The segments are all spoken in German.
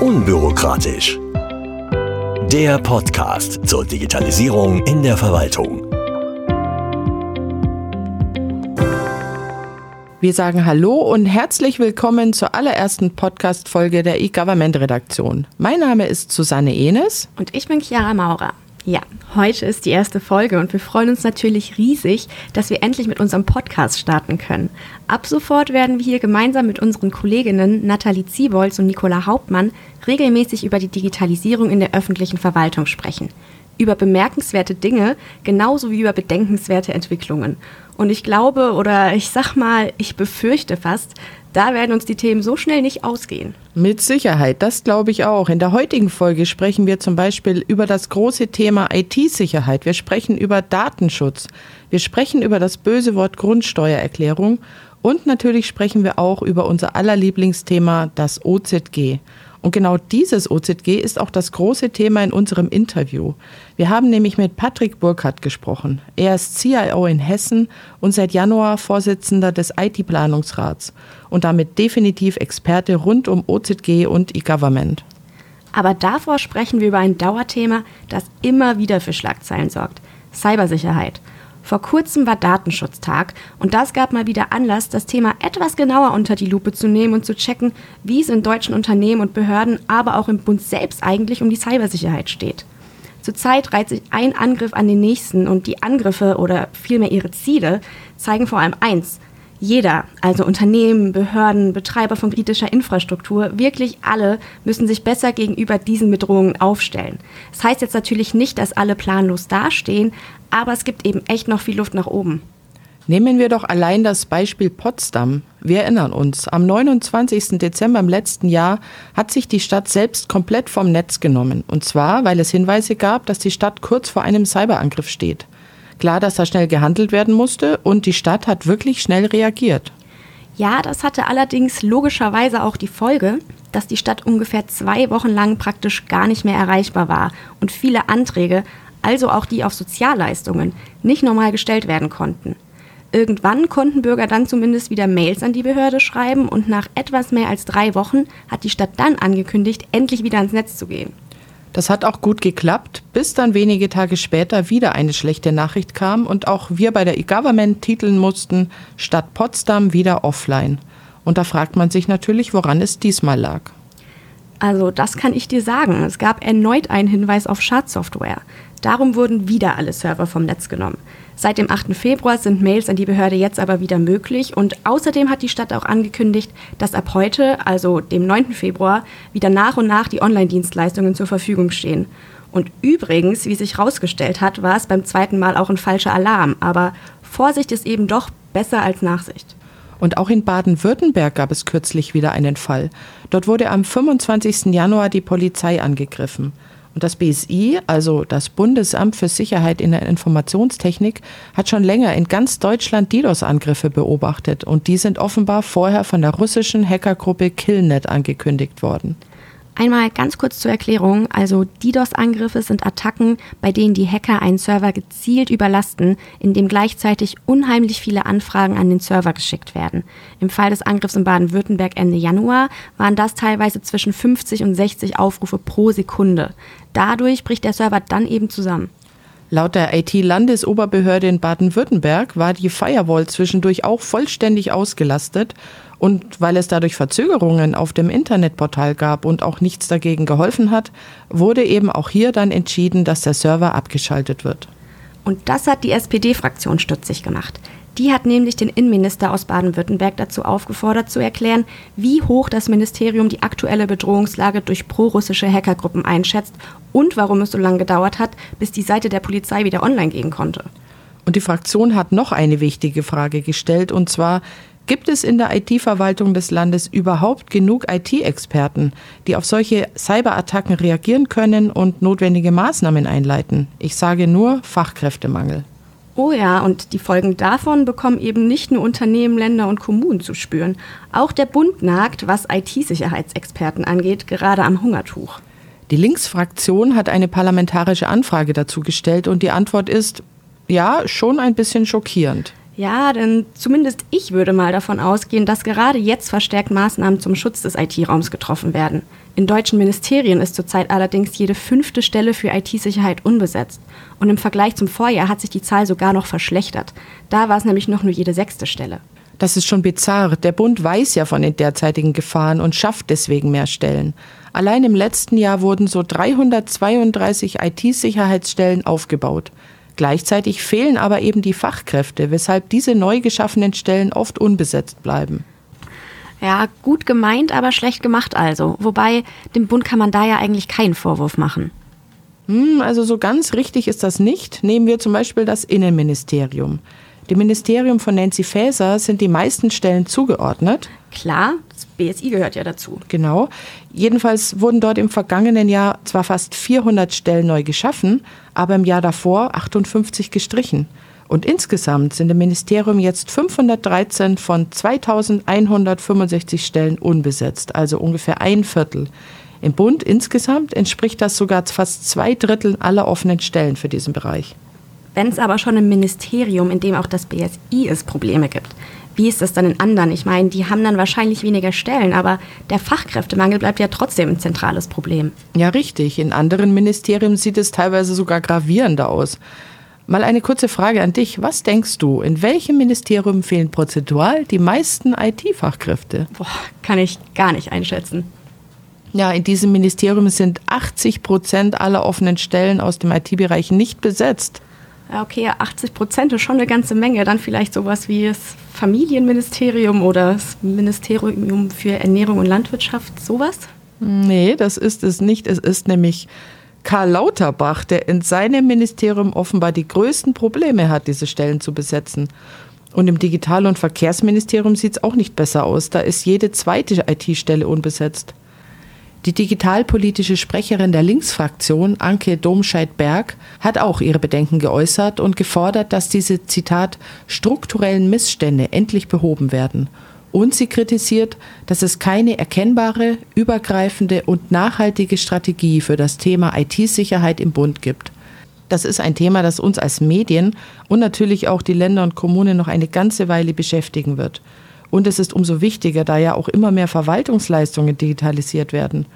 Unbürokratisch. Der Podcast zur Digitalisierung in der Verwaltung. Wir sagen Hallo und herzlich willkommen zur allerersten Podcast-Folge der E-Government-Redaktion. Mein Name ist Susanne Enes. Und ich bin Chiara Maurer. Ja, heute ist die erste Folge und wir freuen uns natürlich riesig, dass wir endlich mit unserem Podcast starten können. Ab sofort werden wir hier gemeinsam mit unseren Kolleginnen Nathalie Ziebolz und Nicola Hauptmann regelmäßig über die Digitalisierung in der öffentlichen Verwaltung sprechen. Über bemerkenswerte Dinge, genauso wie über bedenkenswerte Entwicklungen. Und ich glaube oder ich sag mal, ich befürchte fast, da werden uns die Themen so schnell nicht ausgehen. Mit Sicherheit, das glaube ich auch. In der heutigen Folge sprechen wir zum Beispiel über das große Thema IT-Sicherheit. Wir sprechen über Datenschutz. Wir sprechen über das böse Wort Grundsteuererklärung. Und natürlich sprechen wir auch über unser aller Lieblingsthema, das OZG. Und genau dieses OZG ist auch das große Thema in unserem Interview. Wir haben nämlich mit Patrick Burkhardt gesprochen. Er ist CIO in Hessen und seit Januar Vorsitzender des IT-Planungsrats und damit definitiv Experte rund um OZG und E-Government. Aber davor sprechen wir über ein Dauerthema, das immer wieder für Schlagzeilen sorgt. Cybersicherheit. Vor kurzem war Datenschutztag und das gab mal wieder Anlass, das Thema etwas genauer unter die Lupe zu nehmen und zu checken, wie es in deutschen Unternehmen und Behörden, aber auch im Bund selbst eigentlich um die Cybersicherheit steht. Zurzeit reiht sich ein Angriff an den nächsten und die Angriffe oder vielmehr ihre Ziele zeigen vor allem eins. Jeder, also Unternehmen, Behörden, Betreiber von kritischer Infrastruktur, wirklich alle müssen sich besser gegenüber diesen Bedrohungen aufstellen. Das heißt jetzt natürlich nicht, dass alle planlos dastehen, aber es gibt eben echt noch viel Luft nach oben. Nehmen wir doch allein das Beispiel Potsdam. Wir erinnern uns, am 29. Dezember im letzten Jahr hat sich die Stadt selbst komplett vom Netz genommen. Und zwar, weil es Hinweise gab, dass die Stadt kurz vor einem Cyberangriff steht. Klar, dass da schnell gehandelt werden musste und die Stadt hat wirklich schnell reagiert. Ja, das hatte allerdings logischerweise auch die Folge, dass die Stadt ungefähr zwei Wochen lang praktisch gar nicht mehr erreichbar war und viele Anträge, also auch die auf Sozialleistungen, nicht normal gestellt werden konnten. Irgendwann konnten Bürger dann zumindest wieder Mails an die Behörde schreiben und nach etwas mehr als drei Wochen hat die Stadt dann angekündigt, endlich wieder ans Netz zu gehen. Das hat auch gut geklappt, bis dann wenige Tage später wieder eine schlechte Nachricht kam und auch wir bei der E-Government titeln mussten, Stadt Potsdam wieder offline. Und da fragt man sich natürlich, woran es diesmal lag. Also das kann ich dir sagen. Es gab erneut einen Hinweis auf Schadsoftware. Darum wurden wieder alle Server vom Netz genommen. Seit dem 8. Februar sind Mails an die Behörde jetzt aber wieder möglich und außerdem hat die Stadt auch angekündigt, dass ab heute, also dem 9. Februar, wieder nach und nach die Online-Dienstleistungen zur Verfügung stehen. Und übrigens, wie sich herausgestellt hat, war es beim zweiten Mal auch ein falscher Alarm, aber Vorsicht ist eben doch besser als Nachsicht. Und auch in Baden-Württemberg gab es kürzlich wieder einen Fall. Dort wurde am 25. Januar die Polizei angegriffen. Und das BSI, also das Bundesamt für Sicherheit in der Informationstechnik, hat schon länger in ganz Deutschland DDoS-Angriffe beobachtet. Und die sind offenbar vorher von der russischen Hackergruppe Killnet angekündigt worden. Einmal ganz kurz zur Erklärung. Also DDoS-Angriffe sind Attacken, bei denen die Hacker einen Server gezielt überlasten, indem gleichzeitig unheimlich viele Anfragen an den Server geschickt werden. Im Fall des Angriffs in Baden-Württemberg Ende Januar waren das teilweise zwischen 50 und 60 Aufrufe pro Sekunde. Dadurch bricht der Server dann eben zusammen. Laut der IT-Landesoberbehörde in Baden-Württemberg war die Firewall zwischendurch auch vollständig ausgelastet und weil es dadurch Verzögerungen auf dem Internetportal gab und auch nichts dagegen geholfen hat, wurde eben auch hier dann entschieden, dass der Server abgeschaltet wird. Und das hat die SPD-Fraktion stutzig gemacht. Die hat nämlich den Innenminister aus Baden-Württemberg dazu aufgefordert, zu erklären, wie hoch das Ministerium die aktuelle Bedrohungslage durch prorussische Hackergruppen einschätzt und warum es so lange gedauert hat, bis die Seite der Polizei wieder online gehen konnte. Und die Fraktion hat noch eine wichtige Frage gestellt, und zwar, Gibt es in der IT-Verwaltung des Landes überhaupt genug IT-Experten, die auf solche Cyberattacken reagieren können und notwendige Maßnahmen einleiten? Ich sage nur Fachkräftemangel. Oh ja, und die Folgen davon bekommen eben nicht nur Unternehmen, Länder und Kommunen zu spüren. Auch der Bund nagt, was IT-Sicherheitsexperten angeht, gerade am Hungertuch. Die Linksfraktion hat eine parlamentarische Anfrage dazu gestellt und die Antwort ist, ja, schon ein bisschen schockierend. Ja, denn zumindest ich würde mal davon ausgehen, dass gerade jetzt verstärkt Maßnahmen zum Schutz des IT-Raums getroffen werden. In deutschen Ministerien ist zurzeit allerdings jede fünfte Stelle für IT-Sicherheit unbesetzt. Und im Vergleich zum Vorjahr hat sich die Zahl sogar noch verschlechtert. Da war es nämlich noch nur jede sechste Stelle. Das ist schon bizarr. Der Bund weiß ja von den derzeitigen Gefahren und schafft deswegen mehr Stellen. Allein im letzten Jahr wurden so 332 IT-Sicherheitsstellen aufgebaut. Gleichzeitig fehlen aber eben die Fachkräfte, weshalb diese neu geschaffenen Stellen oft unbesetzt bleiben. Ja, gut gemeint, aber schlecht gemacht also. Wobei, dem Bund kann man da ja eigentlich keinen Vorwurf machen. Hm, also so ganz richtig ist das nicht. Nehmen wir zum Beispiel das Innenministerium. Dem Ministerium von Nancy Faeser sind die meisten Stellen zugeordnet. Klar, das BSI gehört ja dazu. Genau. Jedenfalls wurden dort im vergangenen Jahr zwar fast 400 Stellen neu geschaffen, aber im Jahr davor 58 gestrichen. Und insgesamt sind im Ministerium jetzt 513 von 2165 Stellen unbesetzt, also ungefähr ein Viertel. Im Bund insgesamt entspricht das sogar fast zwei Dritteln aller offenen Stellen für diesen Bereich. Wenn es aber schon im Ministerium, in dem auch das BSI ist, Probleme gibt, wie ist das dann in anderen? Ich meine, die haben dann wahrscheinlich weniger Stellen, aber der Fachkräftemangel bleibt ja trotzdem ein zentrales Problem. Ja, richtig. In anderen Ministerien sieht es teilweise sogar gravierender aus. Mal eine kurze Frage an dich. Was denkst du, in welchem Ministerium fehlen prozentual die meisten IT-Fachkräfte? Boah, kann ich gar nicht einschätzen. Ja, in diesem Ministerium sind 80 Prozent aller offenen Stellen aus dem IT-Bereich nicht besetzt. Ja, okay, 80 Prozent ist schon eine ganze Menge. Dann vielleicht sowas wie das Familienministerium oder das Ministerium für Ernährung und Landwirtschaft, sowas? Nee, das ist es nicht. Es ist nämlich Karl Lauterbach, der in seinem Ministerium offenbar die größten Probleme hat, diese Stellen zu besetzen. Und im Digital- und Verkehrsministerium sieht es auch nicht besser aus. Da ist jede zweite IT-Stelle unbesetzt. Die digitalpolitische Sprecherin der Linksfraktion, Anke Domscheit-Berg, hat auch ihre Bedenken geäußert und gefordert, dass diese, Zitat, strukturellen Missstände endlich behoben werden. Und sie kritisiert, dass es keine erkennbare, übergreifende und nachhaltige Strategie für das Thema IT-Sicherheit im Bund gibt. Das ist ein Thema, das uns als Medien und natürlich auch die Länder und Kommunen noch eine ganze Weile beschäftigen wird. Und es ist umso wichtiger, da ja auch immer mehr Verwaltungsleistungen digitalisiert werden.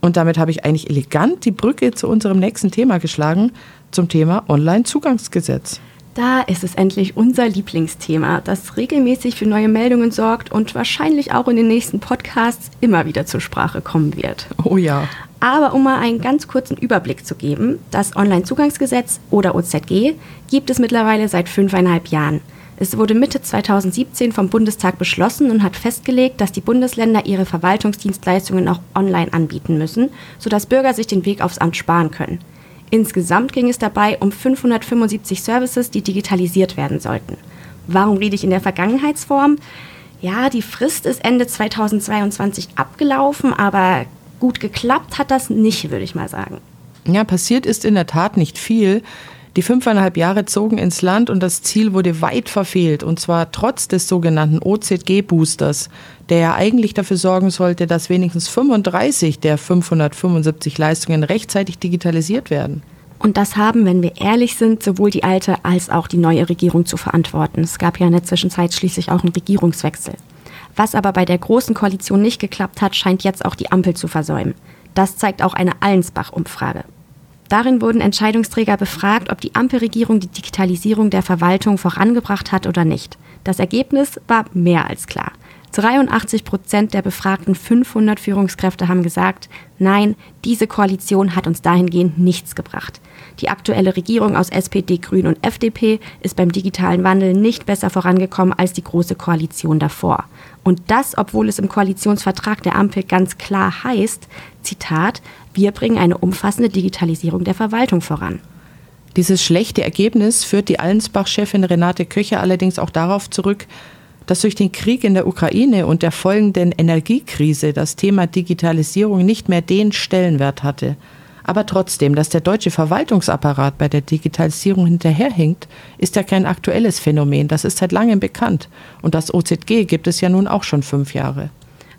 Und damit habe ich eigentlich elegant die Brücke zu unserem nächsten Thema geschlagen, zum Thema Online-Zugangsgesetz. Da ist es endlich unser Lieblingsthema, das regelmäßig für neue Meldungen sorgt und wahrscheinlich auch in den nächsten Podcasts immer wieder zur Sprache kommen wird. Oh ja. Aber um mal einen ganz kurzen Überblick zu geben, das Online-Zugangsgesetz oder OZG gibt es mittlerweile seit fünfeinhalb Jahren. Es wurde Mitte 2017 vom Bundestag beschlossen und hat festgelegt, dass die Bundesländer ihre Verwaltungsdienstleistungen auch online anbieten müssen, sodass Bürger sich den Weg aufs Amt sparen können. Insgesamt ging es dabei um 575 Services, die digitalisiert werden sollten. Warum rede ich in der Vergangenheitsform? Ja, die Frist ist Ende 2022 abgelaufen, aber gut geklappt hat das nicht, würde ich mal sagen. Ja, passiert ist in der Tat nicht viel. Die fünfeinhalb Jahre zogen ins Land und das Ziel wurde weit verfehlt, und zwar trotz des sogenannten OZG-Boosters, der ja eigentlich dafür sorgen sollte, dass wenigstens 35 der 575 Leistungen rechtzeitig digitalisiert werden. Und das haben, wenn wir ehrlich sind, sowohl die alte als auch die neue Regierung zu verantworten. Es gab ja in der Zwischenzeit schließlich auch einen Regierungswechsel. Was aber bei der Großen Koalition nicht geklappt hat, scheint jetzt auch die Ampel zu versäumen. Das zeigt auch eine Allensbach-Umfrage. Darin wurden Entscheidungsträger befragt, ob die Ampelregierung die Digitalisierung der Verwaltung vorangebracht hat oder nicht. Das Ergebnis war mehr als klar. 83 Prozent der befragten 500 Führungskräfte haben gesagt, nein, diese Koalition hat uns dahingehend nichts gebracht. Die aktuelle Regierung aus SPD, Grün und FDP ist beim digitalen Wandel nicht besser vorangekommen als die Große Koalition davor. Und das, obwohl es im Koalitionsvertrag der Ampel ganz klar heißt, Zitat, wir bringen eine umfassende Digitalisierung der Verwaltung voran. Dieses schlechte Ergebnis führt die Allensbach-Chefin Renate Köcher allerdings auch darauf zurück, dass durch den Krieg in der Ukraine und der folgenden Energiekrise das Thema Digitalisierung nicht mehr den Stellenwert hatte. Aber trotzdem, dass der deutsche Verwaltungsapparat bei der Digitalisierung hinterherhinkt, ist ja kein aktuelles Phänomen. Das ist seit langem bekannt. Und das OZG gibt es ja nun auch schon fünf Jahre.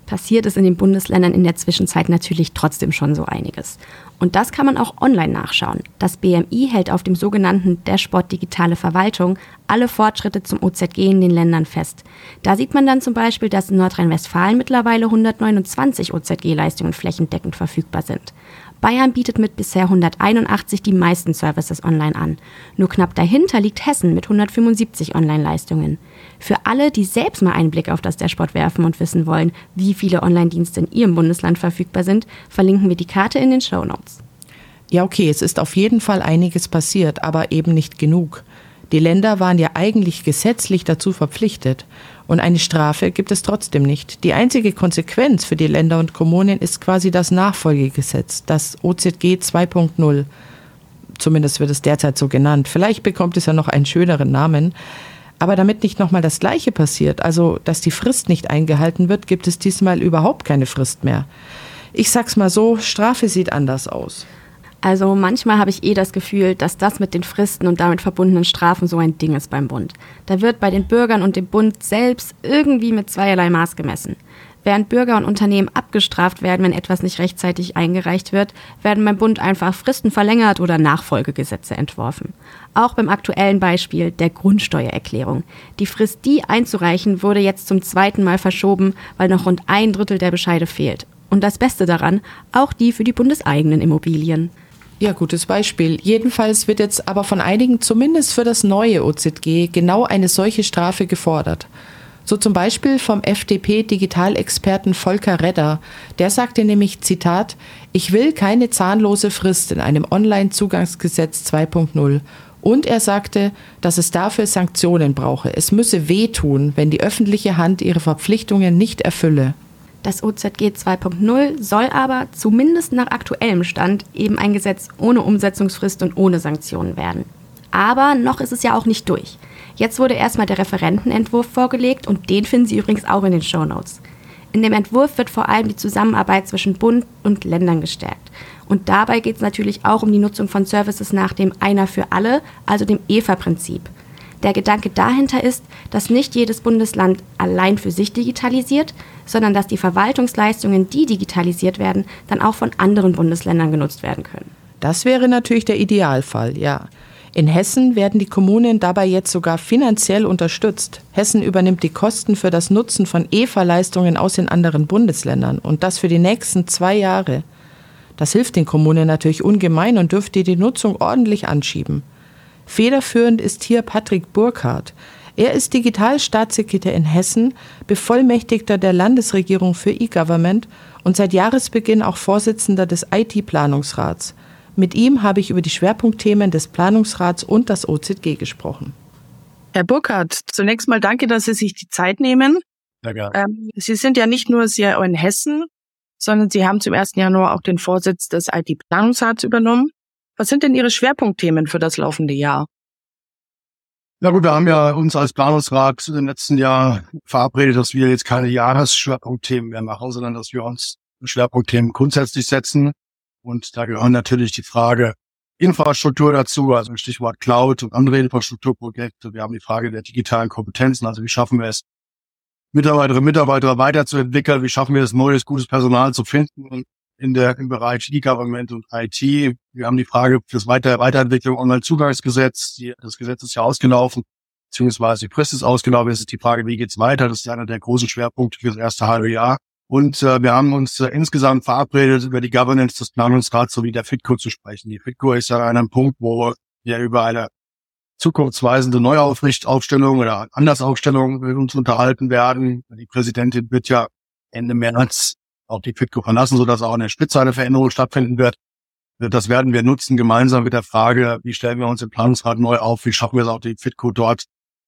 Passiert ist in den Bundesländern in der Zwischenzeit natürlich trotzdem schon so einiges. Und das kann man auch online nachschauen. Das BMI hält auf dem sogenannten Dashboard Digitale Verwaltung alle Fortschritte zum OZG in den Ländern fest. Da sieht man dann zum Beispiel, dass in Nordrhein-Westfalen mittlerweile 129 OZG-Leistungen flächendeckend verfügbar sind. Bayern bietet mit bisher 181 die meisten Services online an. Nur knapp dahinter liegt Hessen mit 175 Online-Leistungen. Für alle, die selbst mal einen Blick auf das Dashboard werfen und wissen wollen, wie viele Online-Dienste in ihrem Bundesland verfügbar sind, verlinken wir die Karte in den Show Notes. Ja, okay, es ist auf jeden Fall einiges passiert, aber eben nicht genug. Die Länder waren ja eigentlich gesetzlich dazu verpflichtet. Und eine Strafe gibt es trotzdem nicht. Die einzige Konsequenz für die Länder und Kommunen ist quasi das Nachfolgegesetz, das OZG 2.0. Zumindest wird es derzeit so genannt. Vielleicht bekommt es ja noch einen schöneren Namen. Aber damit nicht nochmal das Gleiche passiert, also dass die Frist nicht eingehalten wird, gibt es diesmal überhaupt keine Frist mehr. Ich sag's mal so, Strafe sieht anders aus. Also manchmal habe ich eh das Gefühl, dass das mit den Fristen und damit verbundenen Strafen so ein Ding ist beim Bund. Da wird bei den Bürgern und dem Bund selbst irgendwie mit zweierlei Maß gemessen. Während Bürger und Unternehmen abgestraft werden, wenn etwas nicht rechtzeitig eingereicht wird, werden beim Bund einfach Fristen verlängert oder Nachfolgegesetze entworfen. Auch beim aktuellen Beispiel der Grundsteuererklärung. Die Frist, die einzureichen, wurde jetzt zum zweiten Mal verschoben, weil noch rund ein Drittel der Bescheide fehlt. Und das Beste daran, auch die für die bundeseigenen Immobilien. Ja, gutes Beispiel. Jedenfalls wird jetzt aber von einigen zumindest für das neue OZG genau eine solche Strafe gefordert. So zum Beispiel vom FDP-Digitalexperten Volker Redder. Der sagte nämlich, Zitat, ich will keine zahnlose Frist in einem Online-Zugangsgesetz 2.0. Und er sagte, dass es dafür Sanktionen brauche. Es müsse wehtun, wenn die öffentliche Hand ihre Verpflichtungen nicht erfülle. Das OZG 2.0 soll aber zumindest nach aktuellem Stand eben ein Gesetz ohne Umsetzungsfrist und ohne Sanktionen werden. Aber noch ist es ja auch nicht durch. Jetzt wurde erstmal der Referentenentwurf vorgelegt und den finden Sie übrigens auch in den Show Notes. In dem Entwurf wird vor allem die Zusammenarbeit zwischen Bund und Ländern gestärkt. Und dabei geht es natürlich auch um die Nutzung von Services nach dem Einer für alle, also dem EFA-Prinzip. Der Gedanke dahinter ist, dass nicht jedes Bundesland allein für sich digitalisiert, sondern dass die Verwaltungsleistungen, die digitalisiert werden, dann auch von anderen Bundesländern genutzt werden können. Das wäre natürlich der Idealfall, ja. In Hessen werden die Kommunen dabei jetzt sogar finanziell unterstützt. Hessen übernimmt die Kosten für das Nutzen von EFA-Leistungen aus den anderen Bundesländern und das für die nächsten zwei Jahre. Das hilft den Kommunen natürlich ungemein und dürfte die Nutzung ordentlich anschieben. Federführend ist hier Patrick Burkhardt. Er ist Digitalstaatssekretär in Hessen, Bevollmächtigter der Landesregierung für E-Government und seit Jahresbeginn auch Vorsitzender des IT-Planungsrats. Mit ihm habe ich über die Schwerpunktthemen des Planungsrats und das OZG gesprochen. Herr Burkhardt, zunächst mal danke, dass Sie sich die Zeit nehmen. Ja. Ähm, Sie sind ja nicht nur sehr in Hessen, sondern Sie haben zum 1. Januar auch den Vorsitz des IT-Planungsrats übernommen. Was sind denn Ihre Schwerpunktthemen für das laufende Jahr? Na gut, wir haben ja uns als Planungsrat im letzten Jahr verabredet, dass wir jetzt keine Jahresschwerpunktthemen mehr machen, sondern dass wir uns Schwerpunktthemen grundsätzlich setzen. Und da gehören natürlich die Frage Infrastruktur dazu, also Stichwort Cloud und andere Infrastrukturprojekte. Wir haben die Frage der digitalen Kompetenzen, also wie schaffen wir es, Mitarbeiterinnen und Mitarbeiter weiterzuentwickeln, wie schaffen wir es, neues, gutes Personal zu finden und in der, im Bereich E-Government und IT. Wir haben die Frage fürs Weiter Weiterentwicklung Online-Zugangsgesetz. Das Gesetz ist ja ausgelaufen, beziehungsweise die Frist ist ausgelaufen. Jetzt ist die Frage, wie geht's weiter? Das ist einer der großen Schwerpunkte für das erste halbe Jahr. Und äh, wir haben uns äh, insgesamt verabredet, über die Governance des Planungsrats sowie der FITCO zu sprechen. Die FITCO ist ja an einem Punkt, wo wir über eine zukunftsweisende Neuaufstellung oder Andersaufstellung mit uns unterhalten werden. Die Präsidentin wird ja Ende März auch die FITCO verlassen, sodass auch eine Spitze eine Veränderung stattfinden wird. Das werden wir nutzen, gemeinsam mit der Frage, wie stellen wir uns im Planungsrat neu auf, wie schaffen wir es auch die FITCO dort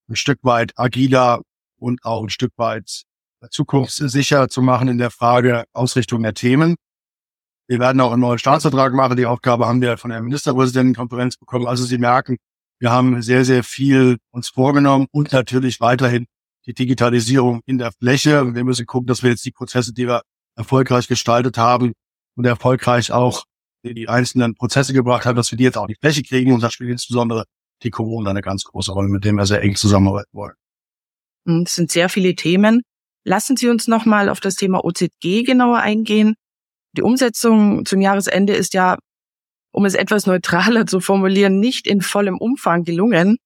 ein Stück weit agiler und auch ein Stück weit zukunftssicher zu machen in der Frage Ausrichtung der Themen. Wir werden auch einen neuen Staatsvertrag machen. Die Aufgabe haben wir von der Ministerpräsidentenkonferenz bekommen. Also Sie merken, wir haben sehr, sehr viel uns vorgenommen und natürlich weiterhin die Digitalisierung in der Fläche. Wir müssen gucken, dass wir jetzt die Prozesse, die wir erfolgreich gestaltet haben und erfolgreich auch die einzelnen Prozesse gebracht haben, dass wir die jetzt auch die Fläche kriegen. Und da spielt insbesondere die Corona eine ganz große Rolle, mit dem wir sehr eng zusammenarbeiten wollen. Hm, es sind sehr viele Themen. Lassen Sie uns nochmal auf das Thema OZG genauer eingehen. Die Umsetzung zum Jahresende ist ja, um es etwas neutraler zu formulieren, nicht in vollem Umfang gelungen.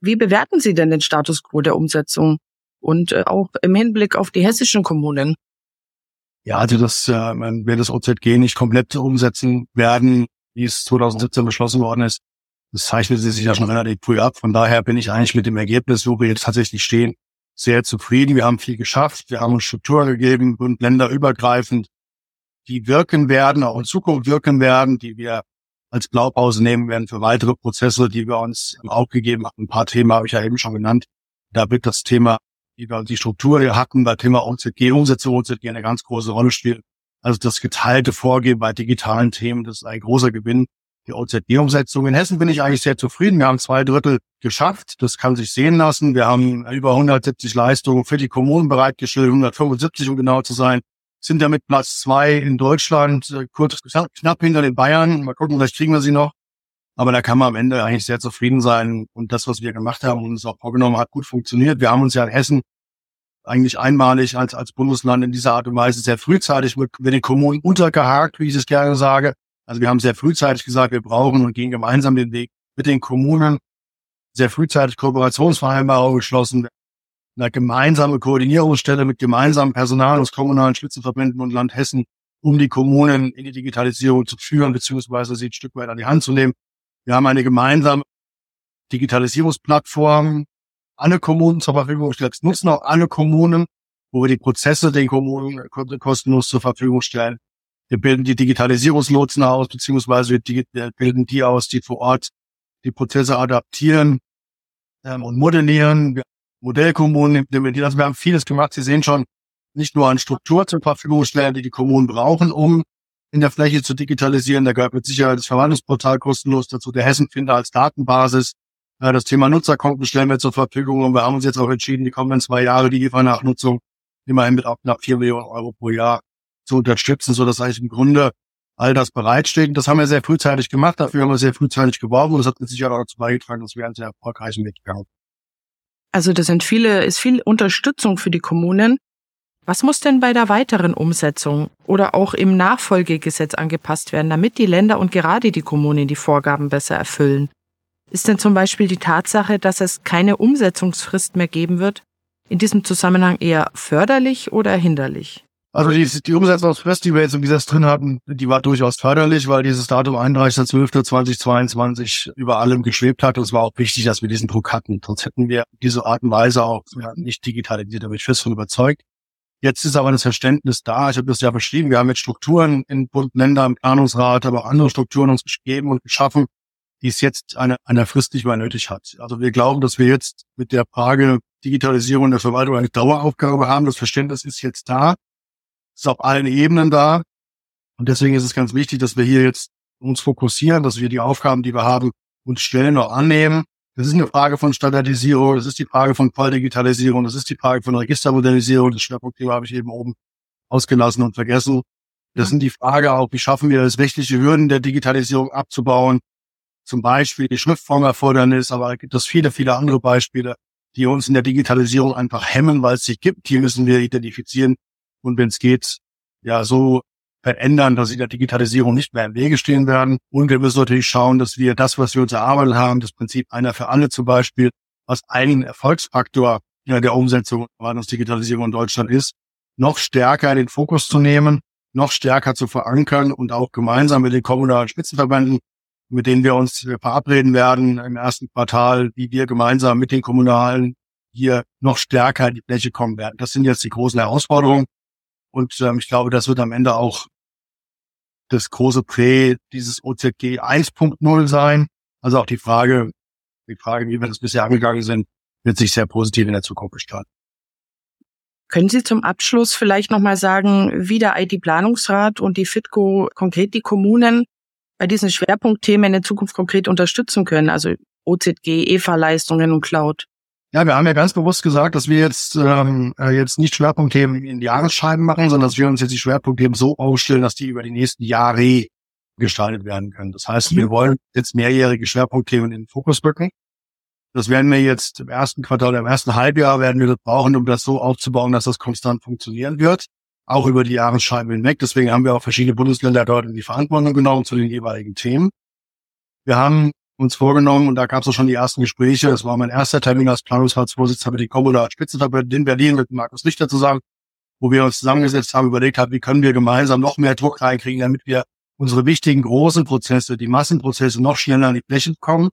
Wie bewerten Sie denn den Status quo der Umsetzung und äh, auch im Hinblick auf die hessischen Kommunen? Ja, also das, äh, wir das OZG nicht komplett umsetzen werden, wie es 2017 beschlossen worden ist, das zeichnet sich ja schon relativ früh ab. Von daher bin ich eigentlich mit dem Ergebnis, wo wir jetzt tatsächlich stehen, sehr zufrieden. Wir haben viel geschafft. Wir haben uns Strukturen gegeben und länderübergreifend, die wirken werden, auch in Zukunft wirken werden, die wir als Blaupause nehmen werden für weitere Prozesse, die wir uns auch gegeben haben. Ein paar Themen habe ich ja eben schon genannt. Da wird das Thema, wie wir die Struktur hier hatten, bei Thema OZG, Umsetzung OZG eine ganz große Rolle spielen. Also das geteilte Vorgehen bei digitalen Themen, das ist ein großer Gewinn die OZG-Umsetzung. In Hessen bin ich eigentlich sehr zufrieden. Wir haben zwei Drittel geschafft. Das kann sich sehen lassen. Wir haben über 170 Leistungen für die Kommunen bereitgestellt, 175 um genau zu sein. Sind damit Platz zwei in Deutschland, äh, kurz knapp hinter den Bayern. Mal gucken, vielleicht kriegen wir sie noch. Aber da kann man am Ende eigentlich sehr zufrieden sein. Und das, was wir gemacht haben und uns auch vorgenommen hat, gut funktioniert. Wir haben uns ja in Hessen eigentlich einmalig als, als Bundesland in dieser Art und Weise sehr frühzeitig mit, mit den Kommunen untergehakt, wie ich es gerne sage. Also wir haben sehr frühzeitig gesagt, wir brauchen und gehen gemeinsam den Weg mit den Kommunen, sehr frühzeitig Kooperationsvereinbarungen geschlossen, eine gemeinsame Koordinierungsstelle mit gemeinsamem Personal aus kommunalen Spitzenverbänden und Land Hessen, um die Kommunen in die Digitalisierung zu führen, beziehungsweise sie ein Stück weit an die Hand zu nehmen. Wir haben eine gemeinsame Digitalisierungsplattform, alle Kommunen zur Verfügung gestellt. Das nutzen auch alle Kommunen, wo wir die Prozesse den Kommunen kostenlos zur Verfügung stellen. Wir bilden die Digitalisierungslotsen aus, beziehungsweise wir bilden die aus, die vor Ort die Prozesse adaptieren ähm, und modellieren. Wir Modellkommunen implementieren. Also wir haben vieles gemacht. Sie sehen schon, nicht nur an Struktur zur Verfügung stellen, die die Kommunen brauchen, um in der Fläche zu digitalisieren. Da gehört mit Sicherheit das Verwaltungsportal kostenlos dazu, der Hessenfinder als Datenbasis. Das Thema Nutzerkonten stellen wir zur Verfügung und wir haben uns jetzt auch entschieden, die kommenden zwei Jahre die IFA-Nachnutzung immerhin mit ab knapp vier Millionen Euro pro Jahr zu unterstützen, so dass eigentlich im Grunde all das bereitsteht. Und das haben wir sehr frühzeitig gemacht. Dafür haben wir sehr frühzeitig geworben und das hat mit Sicherheit auch dazu beigetragen, dass wir einen sehr erfolgreichen Weg gegangen Also das sind viele, ist viel Unterstützung für die Kommunen. Was muss denn bei der weiteren Umsetzung oder auch im Nachfolgegesetz angepasst werden, damit die Länder und gerade die Kommunen die Vorgaben besser erfüllen? Ist denn zum Beispiel die Tatsache, dass es keine Umsetzungsfrist mehr geben wird, in diesem Zusammenhang eher förderlich oder hinderlich? Also die, die Umsetzungsfrist, die wir jetzt im Gesetz drin hatten, die war durchaus förderlich, weil dieses Datum 31.12.2022 über allem geschwebt hat. Und es war auch wichtig, dass wir diesen Druck hatten. Sonst hätten wir diese Art und Weise auch ja, nicht digitalisiert. Da ich fest von überzeugt. Jetzt ist aber das Verständnis da. Ich habe das ja beschrieben. Wir haben jetzt Strukturen in Bund, Länder, im Planungsrat, aber auch andere Strukturen uns gegeben und geschaffen, die es jetzt eine, eine Frist nicht mehr nötig hat. Also wir glauben, dass wir jetzt mit der Frage Digitalisierung der Verwaltung eine Daueraufgabe haben. Das Verständnis ist jetzt da ist auf allen Ebenen da. Und deswegen ist es ganz wichtig, dass wir hier jetzt uns fokussieren, dass wir die Aufgaben, die wir haben, uns stellen noch annehmen. Das ist eine Frage von Standardisierung, das ist die Frage von Volldigitalisierung, das ist die Frage von Registermodernisierung. Das Schwerpunktthema habe ich eben oben ausgelassen und vergessen. Das sind die Frage auch, wie schaffen wir es, rechtliche Hürden der Digitalisierung abzubauen. Zum Beispiel die Schriftformerfordernis, aber gibt es viele, viele andere Beispiele, die uns in der Digitalisierung einfach hemmen, weil es sie gibt. Die müssen wir identifizieren und wenn es geht, ja, so verändern, dass sie der Digitalisierung nicht mehr im Wege stehen werden. Und wir müssen natürlich schauen, dass wir das, was wir uns erarbeitet haben, das Prinzip einer für alle zum Beispiel, was ein Erfolgsfaktor ja, der Umsetzung der Digitalisierung in Deutschland ist, noch stärker in den Fokus zu nehmen, noch stärker zu verankern und auch gemeinsam mit den kommunalen Spitzenverbänden, mit denen wir uns verabreden werden im ersten Quartal, wie wir gemeinsam mit den kommunalen hier noch stärker in die Fläche kommen werden. Das sind jetzt die großen Herausforderungen. Und ähm, ich glaube, das wird am Ende auch das große Prä dieses OZG 1.0 sein. Also auch die Frage, die Frage, wie wir das bisher angegangen sind, wird sich sehr positiv in der Zukunft gestalten. Können Sie zum Abschluss vielleicht nochmal sagen, wie der IT-Planungsrat und die FITCO konkret die Kommunen bei diesen Schwerpunktthemen in Zukunft konkret unterstützen können? Also OZG, EVA-Leistungen und Cloud. Ja, wir haben ja ganz bewusst gesagt, dass wir jetzt ähm, äh, jetzt nicht Schwerpunktthemen in Jahresscheiben machen, sondern dass wir uns jetzt die Schwerpunktthemen so aufstellen, dass die über die nächsten Jahre gestaltet werden können. Das heißt, wir wollen jetzt mehrjährige Schwerpunktthemen in den Fokus rücken. Das werden wir jetzt im ersten Quartal, im ersten Halbjahr werden wir das brauchen, um das so aufzubauen, dass das konstant funktionieren wird. Auch über die Jahresscheiben hinweg. Deswegen haben wir auch verschiedene Bundesländer dort in die Verantwortung genommen zu den jeweiligen Themen. Wir haben uns vorgenommen und da gab es auch schon die ersten Gespräche. Das war mein erster Termin als Planungsratsvorsitzender mit den kommunalen Spitzenverbänden in Berlin mit Markus Lichter zusammen, wo wir uns zusammengesetzt haben, überlegt haben, wie können wir gemeinsam noch mehr Druck reinkriegen, damit wir unsere wichtigen großen Prozesse, die Massenprozesse noch schneller an die Fläche kommen.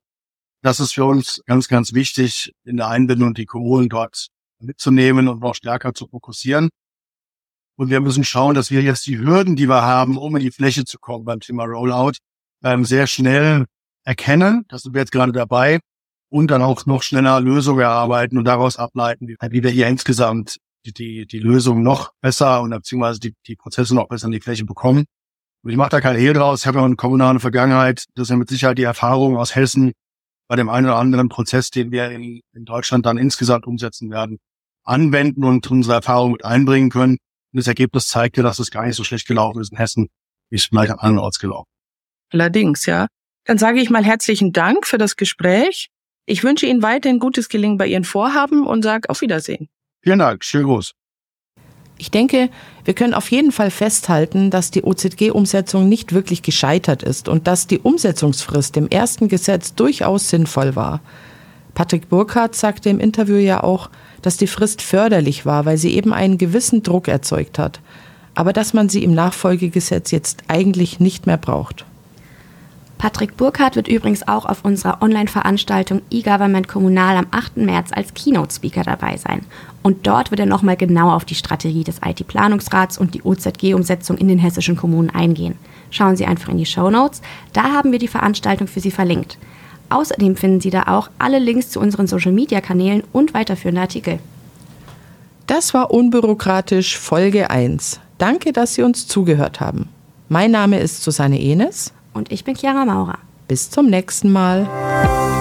Das ist für uns ganz, ganz wichtig, in der Einbindung die Kommunen dort mitzunehmen und noch stärker zu fokussieren. Und wir müssen schauen, dass wir jetzt die Hürden, die wir haben, um in die Fläche zu kommen beim Thema Rollout, ähm, sehr schnell erkennen. Das sind wir jetzt gerade dabei. Und dann auch noch schneller Lösungen erarbeiten und daraus ableiten, wie, wir hier insgesamt die, die, die Lösung noch besser und beziehungsweise die, die Prozesse noch besser in die Fläche bekommen. Und ich mache da kein Hehl draus. Ich habe ja eine kommunale Vergangenheit. Das ist ja mit Sicherheit die Erfahrung aus Hessen bei dem einen oder anderen Prozess, den wir in, in Deutschland dann insgesamt umsetzen werden, anwenden und unsere Erfahrung mit einbringen können. Und das Ergebnis zeigte, dass es gar nicht so schlecht gelaufen ist in Hessen, wie es vielleicht an anderen Orts gelaufen. Allerdings, ja. Dann sage ich mal herzlichen Dank für das Gespräch. Ich wünsche Ihnen weiterhin gutes Gelingen bei Ihren Vorhaben und sage auf Wiedersehen. Vielen Dank. Schön groß. Ich denke, wir können auf jeden Fall festhalten, dass die OZG-Umsetzung nicht wirklich gescheitert ist und dass die Umsetzungsfrist im ersten Gesetz durchaus sinnvoll war. Patrick Burkhardt sagte im Interview ja auch, dass die Frist förderlich war, weil sie eben einen gewissen Druck erzeugt hat, aber dass man sie im Nachfolgegesetz jetzt eigentlich nicht mehr braucht. Patrick Burkhardt wird übrigens auch auf unserer Online-Veranstaltung E-Government Kommunal am 8. März als Keynote-Speaker dabei sein. Und dort wird er nochmal genau auf die Strategie des IT-Planungsrats und die OZG-Umsetzung in den hessischen Kommunen eingehen. Schauen Sie einfach in die Show Notes, da haben wir die Veranstaltung für Sie verlinkt. Außerdem finden Sie da auch alle Links zu unseren Social-Media-Kanälen und weiterführende Artikel. Das war Unbürokratisch Folge 1. Danke, dass Sie uns zugehört haben. Mein Name ist Susanne Enes. Und ich bin Chiara Maurer. Bis zum nächsten Mal.